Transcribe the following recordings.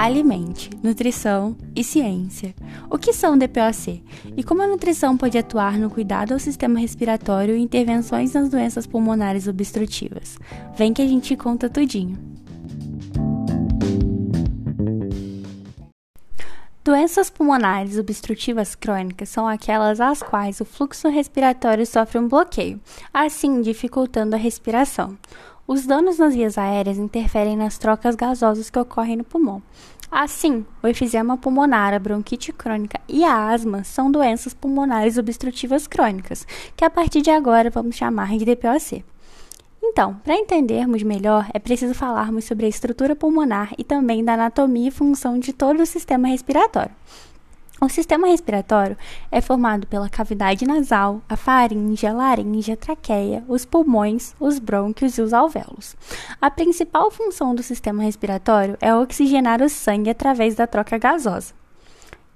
alimente, nutrição e ciência. O que são DPOC? E como a nutrição pode atuar no cuidado ao sistema respiratório e intervenções nas doenças pulmonares obstrutivas? Vem que a gente conta tudinho. Doenças pulmonares obstrutivas crônicas são aquelas às quais o fluxo respiratório sofre um bloqueio, assim dificultando a respiração. Os danos nas vias aéreas interferem nas trocas gasosas que ocorrem no pulmão. Assim, o efizema pulmonar, a bronquite crônica e a asma são doenças pulmonares obstrutivas crônicas, que a partir de agora vamos chamar de DPOC. Então, para entendermos melhor, é preciso falarmos sobre a estrutura pulmonar e também da anatomia e função de todo o sistema respiratório. O sistema respiratório é formado pela cavidade nasal, a faringe, a laringe, a traqueia, os pulmões, os brônquios e os alvéolos. A principal função do sistema respiratório é oxigenar o sangue através da troca gasosa.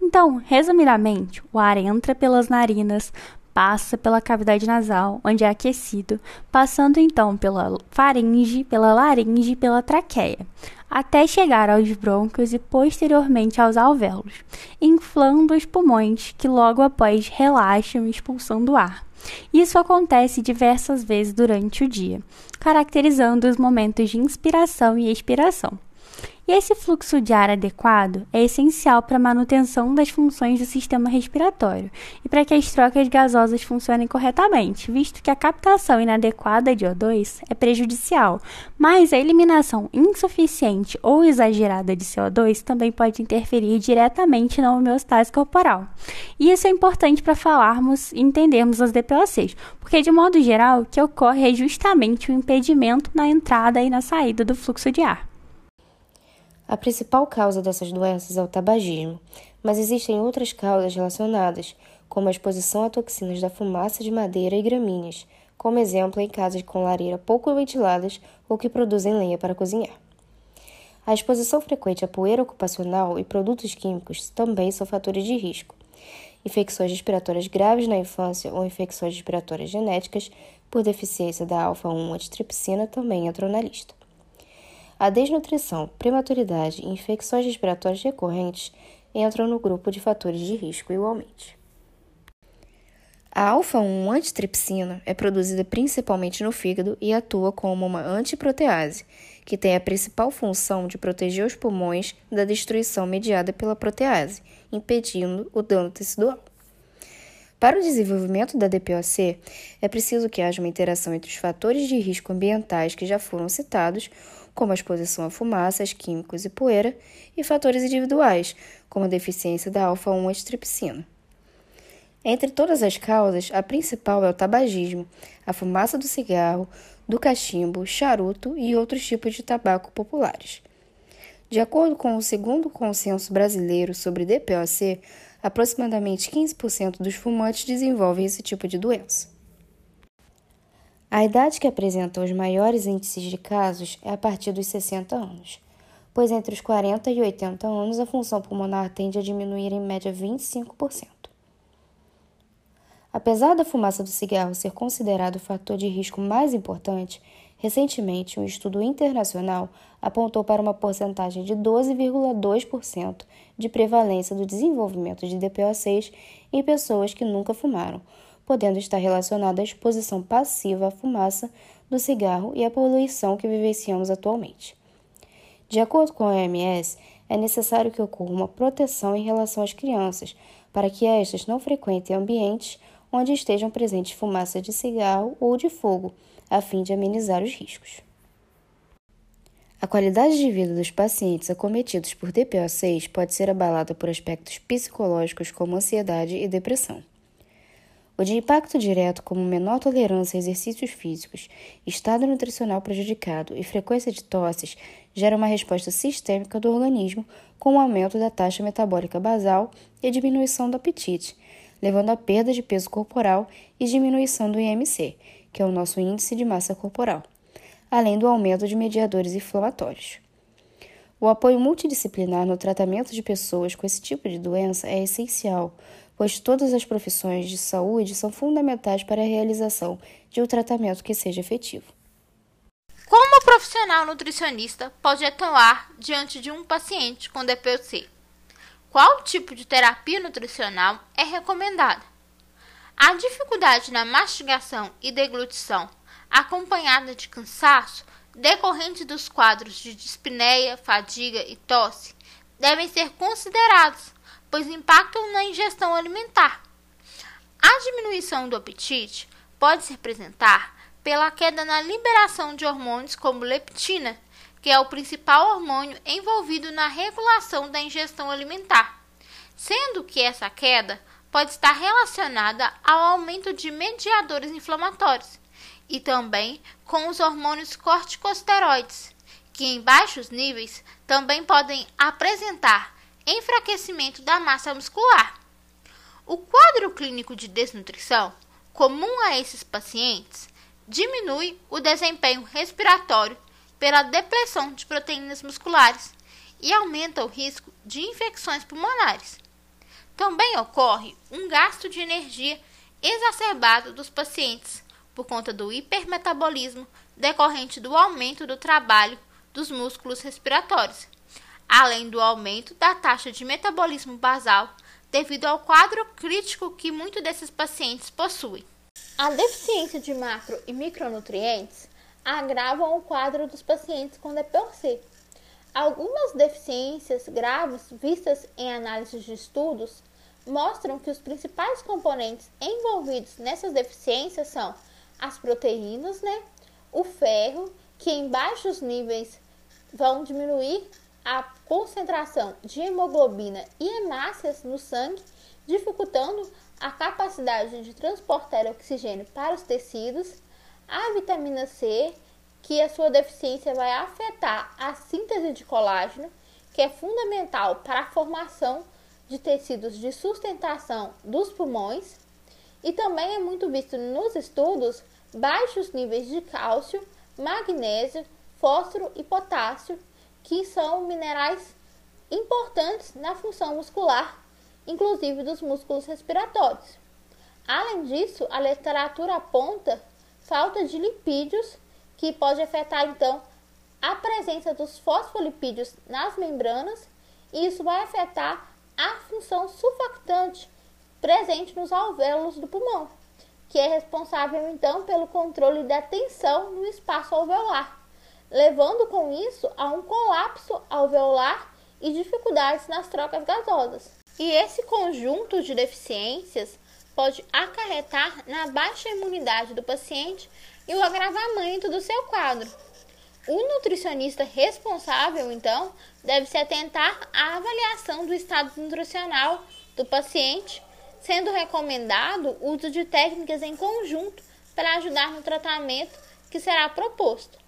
Então, resumidamente, o ar entra pelas narinas, passa pela cavidade nasal, onde é aquecido, passando então pela faringe, pela laringe e pela traqueia, até chegar aos brônquios e posteriormente aos alvéolos, inflando os pulmões, que logo após relaxam expulsando ar. Isso acontece diversas vezes durante o dia, caracterizando os momentos de inspiração e expiração. E esse fluxo de ar adequado é essencial para a manutenção das funções do sistema respiratório e para que as trocas gasosas funcionem corretamente, visto que a captação inadequada de O2 é prejudicial, mas a eliminação insuficiente ou exagerada de CO2 também pode interferir diretamente na homeostase corporal. E isso é importante para falarmos e entendermos as DPOCs, porque de modo geral o que ocorre é justamente o impedimento na entrada e na saída do fluxo de ar. A principal causa dessas doenças é o tabagismo, mas existem outras causas relacionadas, como a exposição a toxinas da fumaça de madeira e gramíneas, como exemplo em casas com lareira pouco ventiladas ou que produzem lenha para cozinhar. A exposição frequente a poeira ocupacional e produtos químicos também são fatores de risco. Infecções respiratórias graves na infância ou infecções respiratórias genéticas por deficiência da alfa-1 antitripsina também entram na lista. A desnutrição, prematuridade e infecções respiratórias recorrentes entram no grupo de fatores de risco igualmente. A alfa-1 antitripsina é produzida principalmente no fígado e atua como uma antiprotease, que tem a principal função de proteger os pulmões da destruição mediada pela protease, impedindo o dano tecidual. Para o desenvolvimento da DPOC, é preciso que haja uma interação entre os fatores de risco ambientais que já foram citados, como a exposição a fumaças, químicos e poeira, e fatores individuais, como a deficiência da alfa-1 antitripsina. Entre todas as causas, a principal é o tabagismo, a fumaça do cigarro, do cachimbo, charuto e outros tipos de tabaco populares. De acordo com o segundo consenso brasileiro sobre DPOC, aproximadamente 15% dos fumantes desenvolvem esse tipo de doença. A idade que apresenta os maiores índices de casos é a partir dos 60 anos, pois entre os 40 e 80 anos a função pulmonar tende a diminuir em média 25%. Apesar da fumaça do cigarro ser considerado o fator de risco mais importante, recentemente um estudo internacional apontou para uma porcentagem de 12,2% de prevalência do desenvolvimento de DPO6 em pessoas que nunca fumaram, podendo estar relacionada à exposição passiva à fumaça do cigarro e à poluição que vivenciamos atualmente. De acordo com a OMS, é necessário que ocorra uma proteção em relação às crianças, para que estas não frequentem ambientes onde estejam presentes fumaça de cigarro ou de fogo, a fim de amenizar os riscos. A qualidade de vida dos pacientes acometidos por DPO6 pode ser abalada por aspectos psicológicos como ansiedade e depressão. O de impacto direto, como menor tolerância a exercícios físicos, estado nutricional prejudicado e frequência de tosses, gera uma resposta sistêmica do organismo com o aumento da taxa metabólica basal e a diminuição do apetite, levando à perda de peso corporal e diminuição do IMC, que é o nosso índice de massa corporal, além do aumento de mediadores inflamatórios. O apoio multidisciplinar no tratamento de pessoas com esse tipo de doença é essencial, pois todas as profissões de saúde são fundamentais para a realização de um tratamento que seja efetivo. Como profissional nutricionista pode atuar diante de um paciente com DPOC? Qual tipo de terapia nutricional é recomendada? A dificuldade na mastigação e deglutição, acompanhada de cansaço decorrente dos quadros de dispneia, fadiga e tosse, devem ser considerados, pois impactam na ingestão alimentar. A diminuição do apetite pode se representar pela queda na liberação de hormônios como leptina, que é o principal hormônio envolvido na regulação da ingestão alimentar, sendo que essa queda pode estar relacionada ao aumento de mediadores inflamatórios e também com os hormônios corticosteroides, que em baixos níveis também podem apresentar enfraquecimento da massa muscular. O quadro clínico de desnutrição, comum a esses pacientes, diminui o desempenho respiratório pela depressão de proteínas musculares e aumenta o risco de infecções pulmonares. Também ocorre um gasto de energia exacerbado dos pacientes por conta do hipermetabolismo decorrente do aumento do trabalho dos músculos respiratórios, além do aumento da taxa de metabolismo basal devido ao quadro crítico que muitos desses pacientes possuem. A deficiência de macro e micronutrientes agravam o quadro dos pacientes com DPOC. Algumas deficiências graves vistas em análises de estudos mostram que os principais componentes envolvidos nessas deficiências são as proteínas, né? O ferro, que em baixos níveis vão diminuir a concentração de hemoglobina e hemácias no sangue, dificultando a capacidade de transportar oxigênio para os tecidos, a vitamina C, que a sua deficiência vai afetar a síntese de colágeno, que é fundamental para a formação de tecidos de sustentação dos pulmões, e também é muito visto nos estudos baixos níveis de cálcio, magnésio, fósforo e potássio, que são minerais importantes na função muscular inclusive dos músculos respiratórios. Além disso, a literatura aponta falta de lipídios, que pode afetar então a presença dos fosfolipídios nas membranas, e isso vai afetar a função sulfactante presente nos alvéolos do pulmão, que é responsável então pelo controle da tensão no espaço alveolar, levando com isso a um colapso alveolar e dificuldades nas trocas gasosas. E esse conjunto de deficiências pode acarretar na baixa imunidade do paciente e o agravamento do seu quadro. O nutricionista responsável, então, deve se atentar à avaliação do estado nutricional do paciente, sendo recomendado o uso de técnicas em conjunto para ajudar no tratamento que será proposto.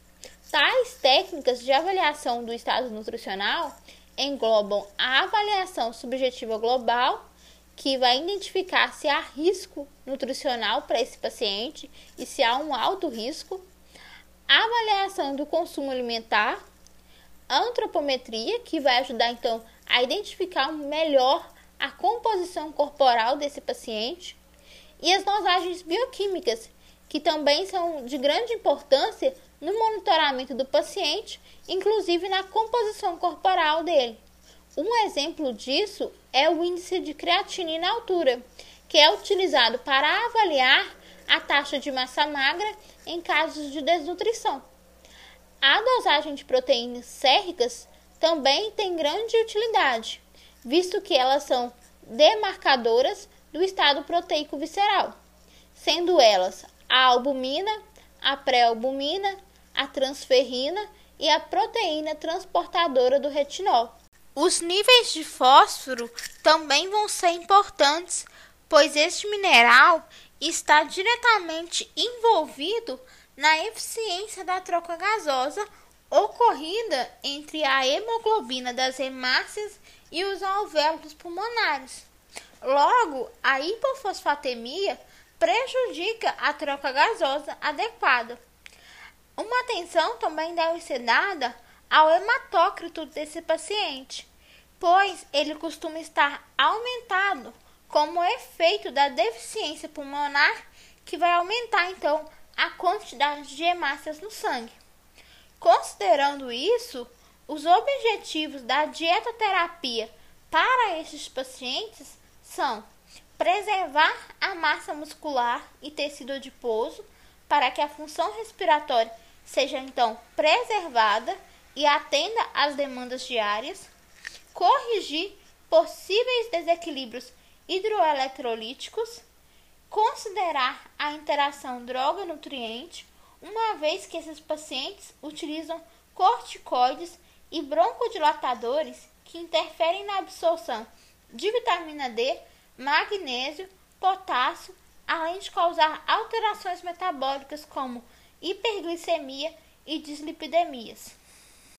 Tais técnicas de avaliação do estado nutricional englobam a avaliação subjetiva global, que vai identificar se há risco nutricional para esse paciente e se há um alto risco, a avaliação do consumo alimentar, antropometria, que vai ajudar então a identificar melhor a composição corporal desse paciente, e as dosagens bioquímicas, que também são de grande importância no monitoramento do paciente, inclusive na composição corporal dele. Um exemplo disso é o índice de creatinina altura, que é utilizado para avaliar a taxa de massa magra em casos de desnutrição. A dosagem de proteínas sérricas também tem grande utilidade, visto que elas são demarcadoras do estado proteico visceral, sendo elas a albumina, a pré-albumina, a transferrina e a proteína transportadora do retinol. Os níveis de fósforo também vão ser importantes, pois este mineral está diretamente envolvido na eficiência da troca gasosa ocorrida entre a hemoglobina das hemácias e os alvéolos pulmonares. Logo, a hipofosfatemia prejudica a troca gasosa adequada. Uma atenção também deve ser dada ao hematócrito desse paciente, pois ele costuma estar aumentado como efeito da deficiência pulmonar, que vai aumentar então a quantidade de hemácias no sangue. Considerando isso, os objetivos da dietoterapia para esses pacientes são preservar a massa muscular e tecido adiposo para que a função respiratória seja então preservada e atenda às demandas diárias, corrigir possíveis desequilíbrios hidroeletrolíticos, considerar a interação droga-nutriente, uma vez que esses pacientes utilizam corticoides e broncodilatadores que interferem na absorção de vitamina D, magnésio, potássio, além de causar alterações metabólicas como hiperglicemia e dislipidemias.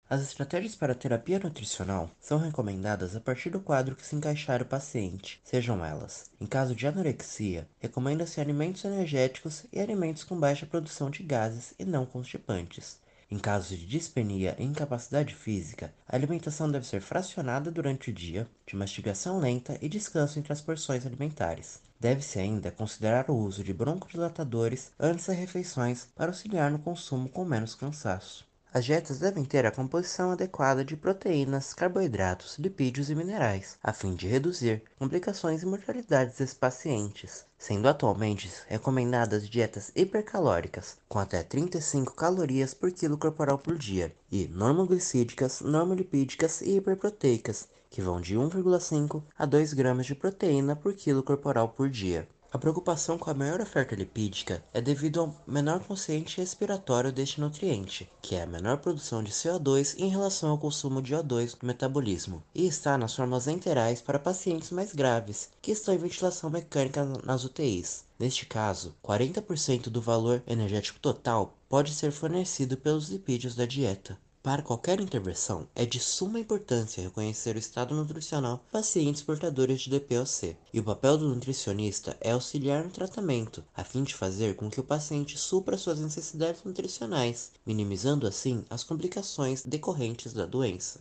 As estratégias para terapia nutricional são recomendadas a partir do quadro que se encaixar o paciente, sejam elas, em caso de anorexia, recomenda-se alimentos energéticos e alimentos com baixa produção de gases e não constipantes. Em caso de dispenia e incapacidade física, a alimentação deve ser fracionada durante o dia, de mastigação lenta e descanso entre as porções alimentares. Deve-se ainda considerar o uso de broncodilatadores antes das refeições para auxiliar no consumo com menos cansaço. As dietas devem ter a composição adequada de proteínas, carboidratos, lipídios e minerais, a fim de reduzir complicações e mortalidades desses pacientes, sendo atualmente recomendadas dietas hipercalóricas, com até 35 calorias por quilo corporal por dia, e normoglicídicas, normolipídicas e hiperproteicas, que vão de 1,5 a 2 gramas de proteína por quilo corporal por dia. A preocupação com a maior oferta lipídica é devido ao menor consciente respiratório deste nutriente, que é a menor produção de CO2 em relação ao consumo de O2 no metabolismo, e está nas formas enterais para pacientes mais graves, que estão em ventilação mecânica nas UTIs. Neste caso, 40% do valor energético total pode ser fornecido pelos lipídios da dieta. Para qualquer intervenção, é de suma importância reconhecer o estado nutricional de pacientes portadores de DPOC, e o papel do nutricionista é auxiliar no tratamento, a fim de fazer com que o paciente supra suas necessidades nutricionais, minimizando assim as complicações decorrentes da doença.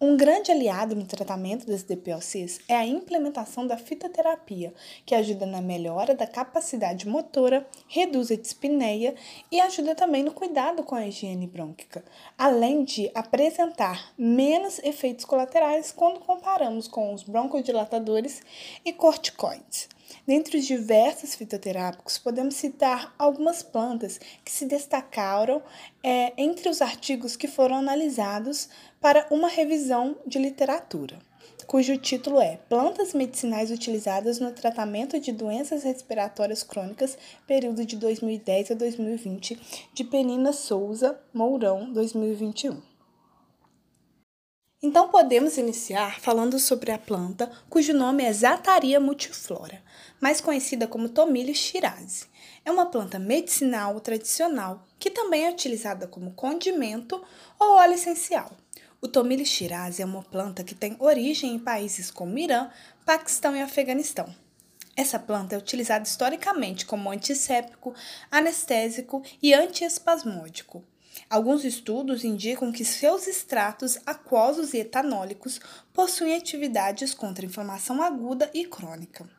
Um grande aliado no tratamento das DPOCs é a implementação da fitoterapia, que ajuda na melhora da capacidade motora, reduz a dispneia e ajuda também no cuidado com a higiene brônquica, além de apresentar menos efeitos colaterais quando comparamos com os broncodilatadores e corticoides. Dentre os diversos fitoterápicos, podemos citar algumas plantas que se destacaram é, entre os artigos que foram analisados para uma revisão de literatura, cujo título é Plantas medicinais utilizadas no tratamento de doenças respiratórias crônicas, período de 2010 a 2020, de Penina Souza Mourão, 2021. Então podemos iniciar falando sobre a planta cujo nome é Zataria multiflora, mais conhecida como Tomilho shirazi. É uma planta medicinal tradicional que também é utilizada como condimento ou óleo essencial. O Tomilho shirazi é uma planta que tem origem em países como Irã, Paquistão e Afeganistão. Essa planta é utilizada historicamente como antisséptico, anestésico e antiespasmódico. Alguns estudos indicam que seus extratos aquosos e etanólicos possuem atividades contra inflamação aguda e crônica.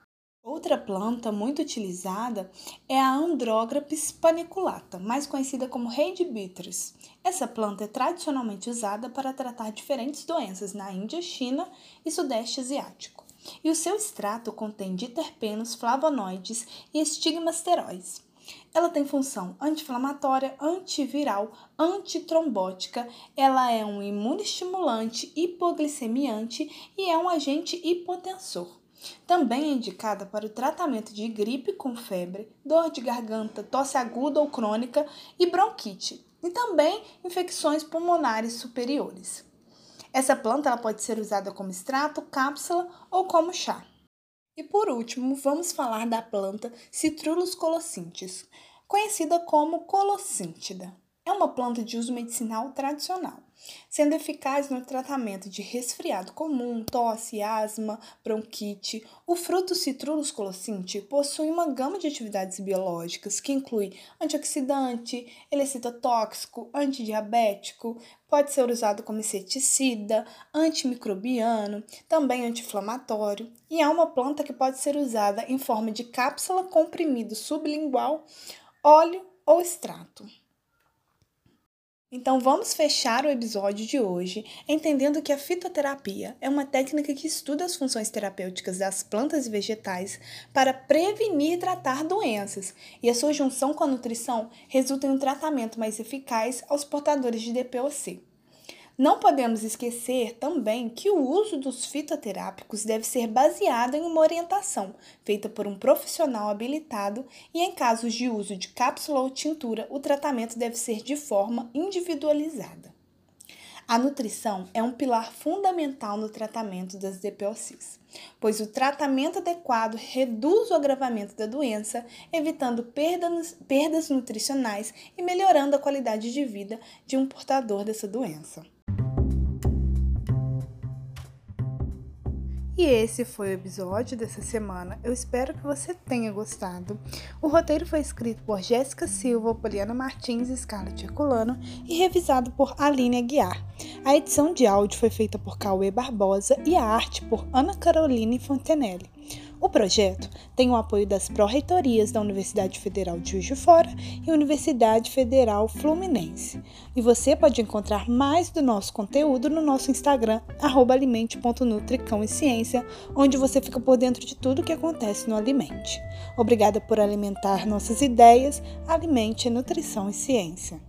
Outra planta muito utilizada é a Andrographis paniculata, mais conhecida como rei de bitters. Essa planta é tradicionalmente usada para tratar diferentes doenças na Índia, China e Sudeste Asiático. E o seu extrato contém diterpenos, flavonoides e estigmasteróis. Ela tem função anti-inflamatória, antiviral, antitrombótica, ela é um imunoestimulante, hipoglicemiante e é um agente hipotensor. Também é indicada para o tratamento de gripe com febre, dor de garganta, tosse aguda ou crônica e bronquite, e também infecções pulmonares superiores. Essa planta ela pode ser usada como extrato, cápsula ou como chá. E por último, vamos falar da planta Citrulus colocynthis, conhecida como colocyntida. É uma planta de uso medicinal tradicional sendo eficaz no tratamento de resfriado comum, tosse, asma, bronquite. O fruto Citrulus colocynth possui uma gama de atividades biológicas que inclui antioxidante, ele é antidiabético, pode ser usado como inseticida, antimicrobiano, também anti-inflamatório, e é uma planta que pode ser usada em forma de cápsula, comprimido sublingual, óleo ou extrato. Então vamos fechar o episódio de hoje entendendo que a fitoterapia é uma técnica que estuda as funções terapêuticas das plantas e vegetais para prevenir e tratar doenças, e a sua junção com a nutrição resulta em um tratamento mais eficaz aos portadores de DPOC. Não podemos esquecer também que o uso dos fitoterápicos deve ser baseado em uma orientação feita por um profissional habilitado e, em casos de uso de cápsula ou tintura, o tratamento deve ser de forma individualizada. A nutrição é um pilar fundamental no tratamento das DPOCs, pois o tratamento adequado reduz o agravamento da doença, evitando perdas, perdas nutricionais e melhorando a qualidade de vida de um portador dessa doença. E esse foi o episódio dessa semana. Eu espero que você tenha gostado. O roteiro foi escrito por Jéssica Silva, Poliana Martins e Scarlett Herculano e revisado por Aline Aguiar. A edição de áudio foi feita por Cauê Barbosa e a arte por Ana Caroline Fontenelle. O projeto tem o apoio das pró-reitorias da Universidade Federal de Juiz de Fora e Universidade Federal Fluminense. E você pode encontrar mais do nosso conteúdo no nosso Instagram, alimente.nutricão e ciência, onde você fica por dentro de tudo o que acontece no Alimente. Obrigada por alimentar nossas ideias. Alimente Nutrição e Ciência.